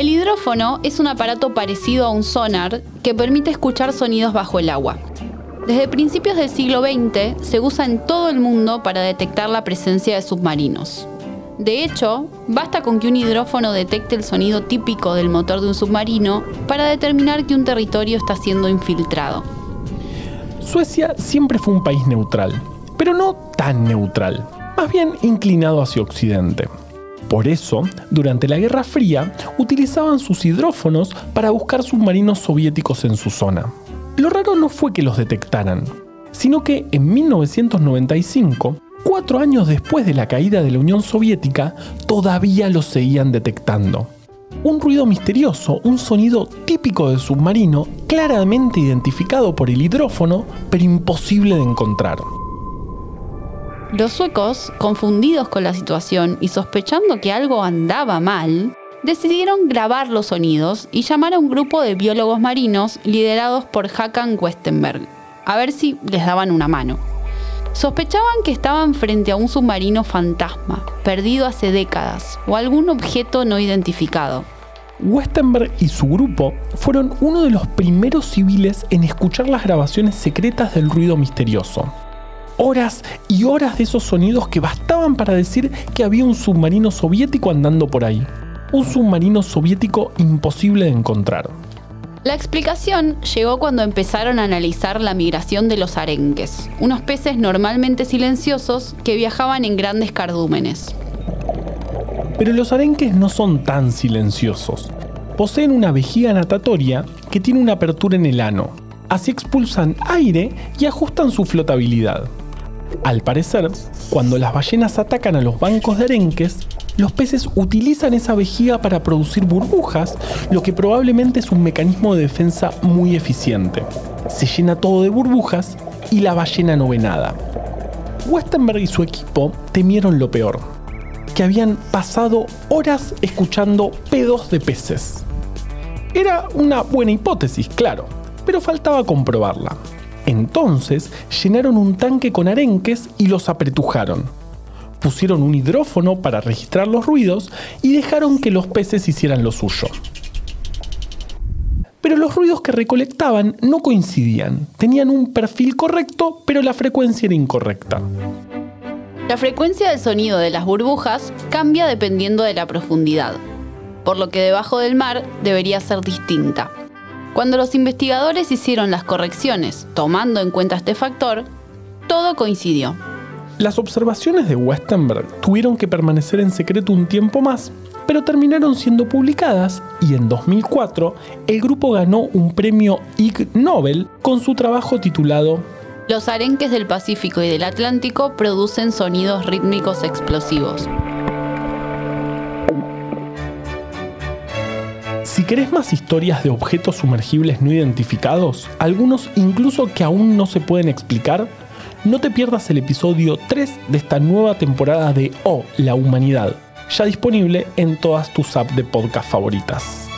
El hidrófono es un aparato parecido a un sonar que permite escuchar sonidos bajo el agua. Desde principios del siglo XX se usa en todo el mundo para detectar la presencia de submarinos. De hecho, basta con que un hidrófono detecte el sonido típico del motor de un submarino para determinar que un territorio está siendo infiltrado. Suecia siempre fue un país neutral, pero no tan neutral, más bien inclinado hacia Occidente. Por eso, durante la Guerra Fría, utilizaban sus hidrófonos para buscar submarinos soviéticos en su zona. Lo raro no fue que los detectaran, sino que en 1995 Cuatro años después de la caída de la Unión Soviética, todavía lo seguían detectando. Un ruido misterioso, un sonido típico del submarino, claramente identificado por el hidrófono, pero imposible de encontrar. Los suecos, confundidos con la situación y sospechando que algo andaba mal, decidieron grabar los sonidos y llamar a un grupo de biólogos marinos liderados por Hakan Westenberg, a ver si les daban una mano. Sospechaban que estaban frente a un submarino fantasma, perdido hace décadas, o algún objeto no identificado. Westenberg y su grupo fueron uno de los primeros civiles en escuchar las grabaciones secretas del ruido misterioso. Horas y horas de esos sonidos que bastaban para decir que había un submarino soviético andando por ahí. Un submarino soviético imposible de encontrar. La explicación llegó cuando empezaron a analizar la migración de los arenques, unos peces normalmente silenciosos que viajaban en grandes cardúmenes. Pero los arenques no son tan silenciosos. Poseen una vejiga natatoria que tiene una apertura en el ano. Así expulsan aire y ajustan su flotabilidad. Al parecer, cuando las ballenas atacan a los bancos de arenques, los peces utilizan esa vejiga para producir burbujas, lo que probablemente es un mecanismo de defensa muy eficiente. Se llena todo de burbujas y la ballena no ve nada. Westenberg y su equipo temieron lo peor, que habían pasado horas escuchando pedos de peces. Era una buena hipótesis, claro, pero faltaba comprobarla. Entonces llenaron un tanque con arenques y los apretujaron pusieron un hidrófono para registrar los ruidos y dejaron que los peces hicieran lo suyo. Pero los ruidos que recolectaban no coincidían, tenían un perfil correcto, pero la frecuencia era incorrecta. La frecuencia del sonido de las burbujas cambia dependiendo de la profundidad, por lo que debajo del mar debería ser distinta. Cuando los investigadores hicieron las correcciones tomando en cuenta este factor, todo coincidió. Las observaciones de Westenberg tuvieron que permanecer en secreto un tiempo más, pero terminaron siendo publicadas y en 2004 el grupo ganó un premio Ig Nobel con su trabajo titulado Los arenques del Pacífico y del Atlántico producen sonidos rítmicos explosivos. Querés más historias de objetos sumergibles no identificados, algunos incluso que aún no se pueden explicar, no te pierdas el episodio 3 de esta nueva temporada de Oh, la humanidad, ya disponible en todas tus apps de podcast favoritas.